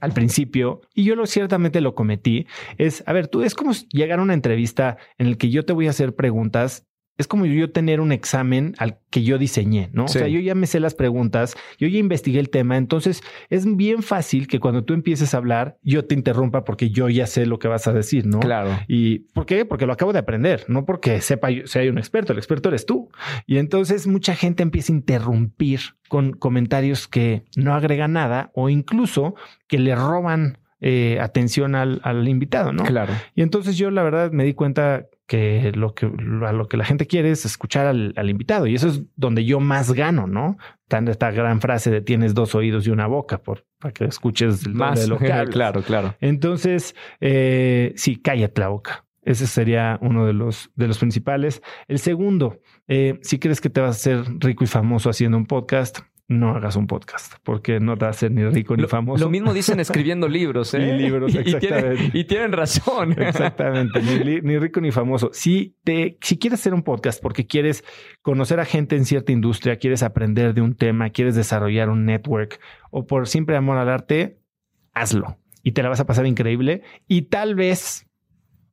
al principio, y yo lo ciertamente lo cometí, es, a ver, tú es como llegar a una entrevista en el que yo te voy a hacer preguntas. Es como yo tener un examen al que yo diseñé, ¿no? Sí. O sea, yo ya me sé las preguntas, yo ya investigué el tema, entonces es bien fácil que cuando tú empieces a hablar, yo te interrumpa porque yo ya sé lo que vas a decir, ¿no? Claro. ¿Y por qué? Porque lo acabo de aprender, no porque sepa yo, sea yo un experto, el experto eres tú. Y entonces mucha gente empieza a interrumpir con comentarios que no agregan nada o incluso que le roban eh, atención al, al, invitado, ¿no? Claro. Y entonces yo la verdad me di cuenta que lo que, a lo que la gente quiere es escuchar al, al invitado y eso es donde yo más gano, ¿no? Tan esta gran frase de tienes dos oídos y una boca por, para que escuches el más de lo que claro, claro. Entonces, eh, sí, cállate la boca. Ese sería uno de los, de los principales. El segundo, eh, si crees que te vas a hacer rico y famoso haciendo un podcast, no hagas un podcast, porque no te ser ni rico ni lo, famoso. Lo mismo dicen escribiendo libros, ¿eh? Y libros, exactamente. Y, tienen, y tienen razón. Exactamente, ni, ni, rico ni famoso. Si, te, si quieres hacer un podcast porque quieres conocer a gente en cierta industria, quieres aprender de un tema, quieres desarrollar un network o por simple amor al arte, hazlo. Y te la vas a pasar increíble y tal vez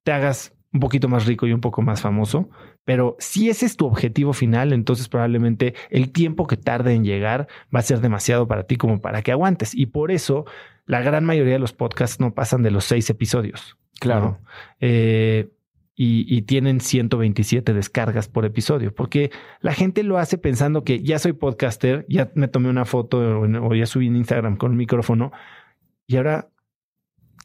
te hagas un poquito más rico y un poco más famoso, pero si ese es tu objetivo final, entonces probablemente el tiempo que tarde en llegar va a ser demasiado para ti como para que aguantes. Y por eso la gran mayoría de los podcasts no pasan de los seis episodios. Claro. ¿no? Eh, y, y, tienen 127 descargas por episodio, porque la gente lo hace pensando que ya soy podcaster, ya me tomé una foto o, o ya subí en Instagram con un micrófono y ahora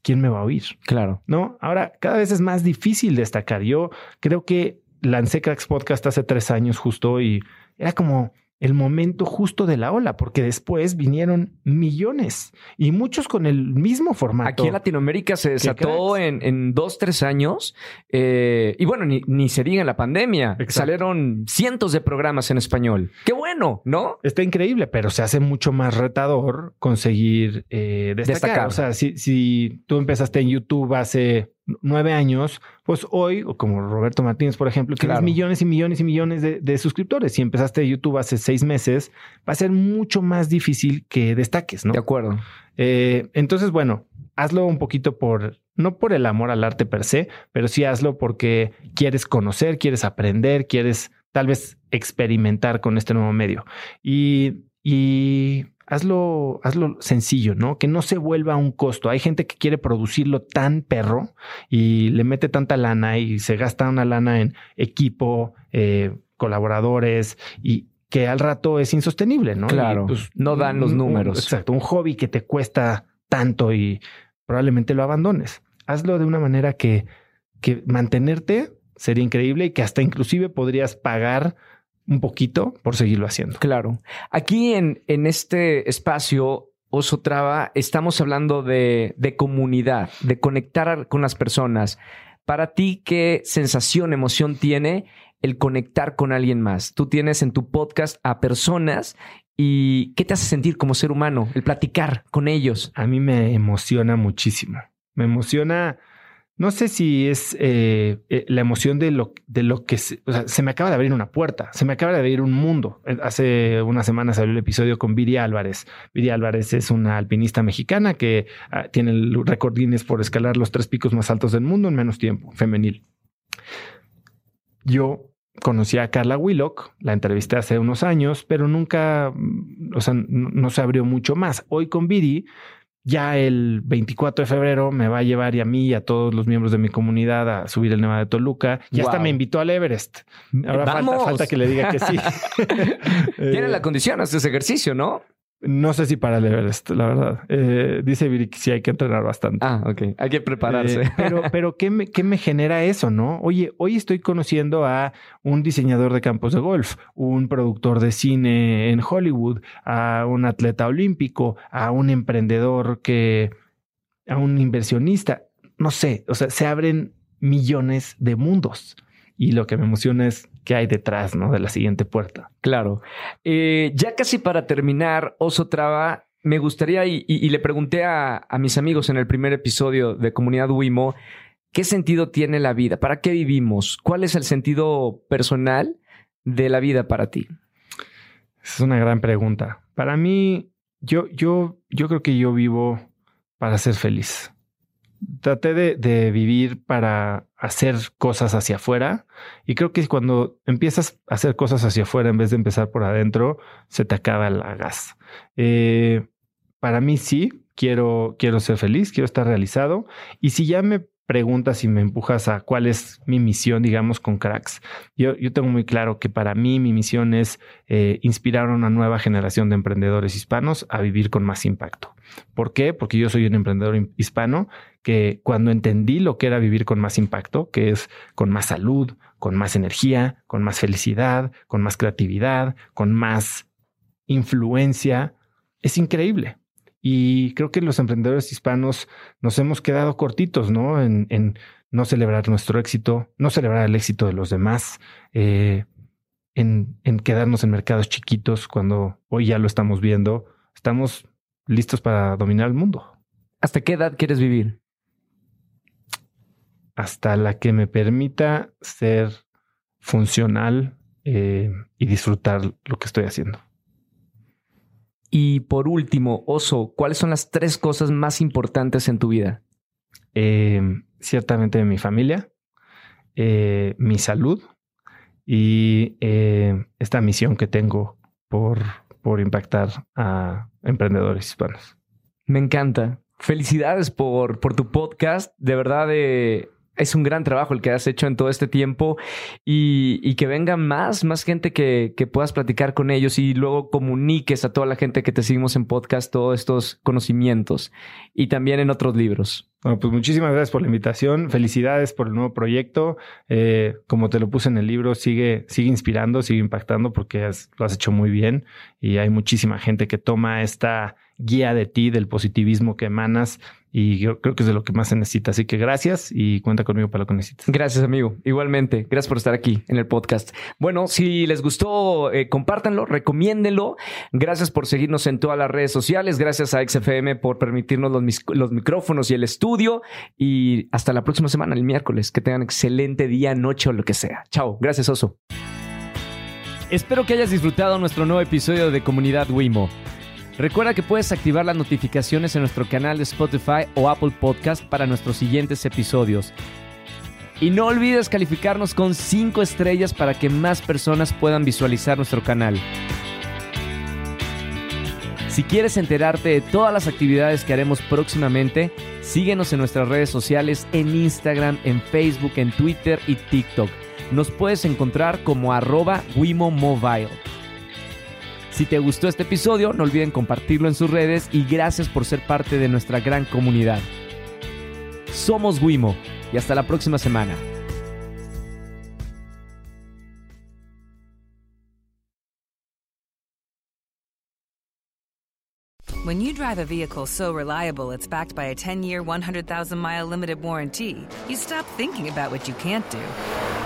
¿quién me va a oír? Claro. No, ahora cada vez es más difícil destacar. Yo creo que lancé Cracks Podcast hace tres años justo y era como el momento justo de la ola, porque después vinieron millones y muchos con el mismo formato. Aquí en Latinoamérica se desató en, en, dos, tres años eh, y bueno, ni, ni, se diga en la pandemia. Exacto. Salieron cientos de programas en español. Qué bueno, ¿no? Está increíble, pero se hace mucho más retador conseguir eh, destacar. destacar. O sea, si, si tú empezaste en YouTube hace nueve años, pues hoy, o como Roberto Martínez, por ejemplo, tienes claro. millones y millones y millones de, de, suscriptores. Si empezaste YouTube hace seis meses, va a ser mucho más difícil que destaques, ¿no? De acuerdo. Eh, entonces, bueno, hazlo un poquito por, no por el amor al arte per se, pero sí hazlo porque quieres conocer, quieres aprender, quieres tal vez experimentar con este nuevo medio. Y, y hazlo, hazlo sencillo, ¿no? Que no se vuelva un costo. Hay gente que quiere producirlo tan perro y le mete tanta lana y se gasta una lana en equipo, eh, colaboradores y que al rato es insostenible, ¿no? Claro. Y, pues, no dan los números. Un, exacto. Un hobby que te cuesta tanto y probablemente lo abandones. Hazlo de una manera que, que mantenerte sería increíble y que hasta inclusive podrías pagar un poquito por seguirlo haciendo. Claro. Aquí en, en este espacio, Oso Traba, estamos hablando de, de, comunidad, de conectar con las personas. Para ti, ¿qué sensación, emoción tiene el conectar con alguien más? Tú tienes en tu podcast a personas y ¿qué te hace sentir como ser humano? El platicar con ellos. A mí me emociona muchísimo. Me emociona no sé si es eh, eh, la emoción de lo, de lo que se, o sea, se me acaba de abrir una puerta, se me acaba de abrir un mundo. Hace unas semanas salió el episodio con Viri Álvarez. Viri Álvarez es una alpinista mexicana que uh, tiene el récord Guinness por escalar los tres picos más altos del mundo en menos tiempo, femenil. Yo conocí a Carla Willock, la entrevisté hace unos años, pero nunca, o sea, no, no se abrió mucho más. Hoy con Viri ya el 24 de febrero me va a llevar y a mí y a todos los miembros de mi comunidad a subir el Nevada de Toluca. Ya wow. hasta me invitó al Everest. Ahora falta, falta, que le diga que sí. Tiene la condición, haces ejercicio, ¿no? No sé si para el Everest, la verdad. Eh, dice Viri que sí hay que entrenar bastante. Ah, ok. Hay que prepararse. Eh, pero, pero ¿qué me, ¿qué me genera eso, no? Oye, hoy estoy conociendo a un diseñador de campos de golf, un productor de cine en Hollywood, a un atleta olímpico, a un emprendedor que, a un inversionista. No sé, o sea, se abren millones de mundos. Y lo que me emociona es qué hay detrás ¿no? de la siguiente puerta. Claro. Eh, ya casi para terminar, Oso Traba, me gustaría, y, y, y le pregunté a, a, mis amigos en el primer episodio de Comunidad Wimo, ¿qué sentido tiene la vida? ¿Para qué vivimos? ¿Cuál es el sentido personal de la vida para ti? Es una gran pregunta. Para mí, yo, yo, yo creo que yo vivo para ser feliz traté de, de, vivir para hacer cosas hacia afuera y creo que cuando empiezas a hacer cosas hacia afuera en vez de empezar por adentro, se te acaba la gas. Eh, para mí sí, quiero, quiero ser feliz, quiero estar realizado y si ya me preguntas y me empujas a cuál es mi misión, digamos, con cracks. Yo, yo tengo muy claro que para mí mi misión es eh, inspirar a una nueva generación de emprendedores hispanos a vivir con más impacto. ¿Por qué? Porque yo soy un emprendedor hispano que cuando entendí lo que era vivir con más impacto, que es con más salud, con más energía, con más felicidad, con más creatividad, con más influencia, es increíble. Y creo que los emprendedores hispanos nos hemos quedado cortitos, ¿no? En, no celebrar nuestro éxito, no celebrar el éxito de los demás, eh, en, en quedarnos en mercados chiquitos cuando hoy ya lo estamos viendo. Estamos listos para dominar el mundo. ¿Hasta qué edad quieres vivir? Hasta la que me permita ser funcional eh, y disfrutar lo que estoy haciendo. Y por último, Oso, ¿cuáles son las tres cosas más importantes en tu vida? Eh, ciertamente mi familia, eh, mi salud y eh, esta misión que tengo por, por impactar a emprendedores hispanos. Me encanta. Felicidades por, por tu podcast. De verdad, es un gran trabajo el que has hecho en todo este tiempo y, que venga más, más gente que, que, puedas platicar con ellos y luego comuniques a toda la gente que te seguimos en podcast todos estos conocimientos y también en otros libros. Bueno, pues muchísimas gracias por la invitación. Felicidades por el nuevo proyecto. Eh, como te lo puse en el libro, sigue, sigue inspirando, sigue impactando porque lo has hecho muy bien y hay muchísima gente que toma esta guía de ti, del positivismo que emanas y yo creo que es de lo que más se necesita. Así que gracias y cuenta conmigo para lo que necesites. Gracias, amigo. Igualmente, gracias por estar aquí en el podcast. Bueno, si les gustó, eh, compártanlo, recomiéndenlo. Gracias por seguirnos en todas las redes sociales. Gracias a XFM por permitirnos los, los micrófonos y el estudio. Y hasta la próxima semana, el miércoles. Que tengan excelente día, noche o lo que sea. Chao. Gracias, Oso. Espero que hayas disfrutado nuestro nuevo episodio de Comunidad Wimo. Recuerda que puedes activar las notificaciones en nuestro canal de Spotify o Apple Podcast para nuestros siguientes episodios. Y no olvides calificarnos con 5 estrellas para que más personas puedan visualizar nuestro canal. Si quieres enterarte de todas las actividades que haremos próximamente, síguenos en nuestras redes sociales en Instagram, en Facebook, en Twitter y TikTok. Nos puedes encontrar como arroba Wimo. Si te gustó este episodio, no olviden compartirlo en sus redes y gracias por ser parte de nuestra gran comunidad. Somos Wimo y hasta la próxima semana. When you drive a vehicle so reliable it's backed by a 10-year, 100,000-mile limited warranty, you stop thinking about what you can't do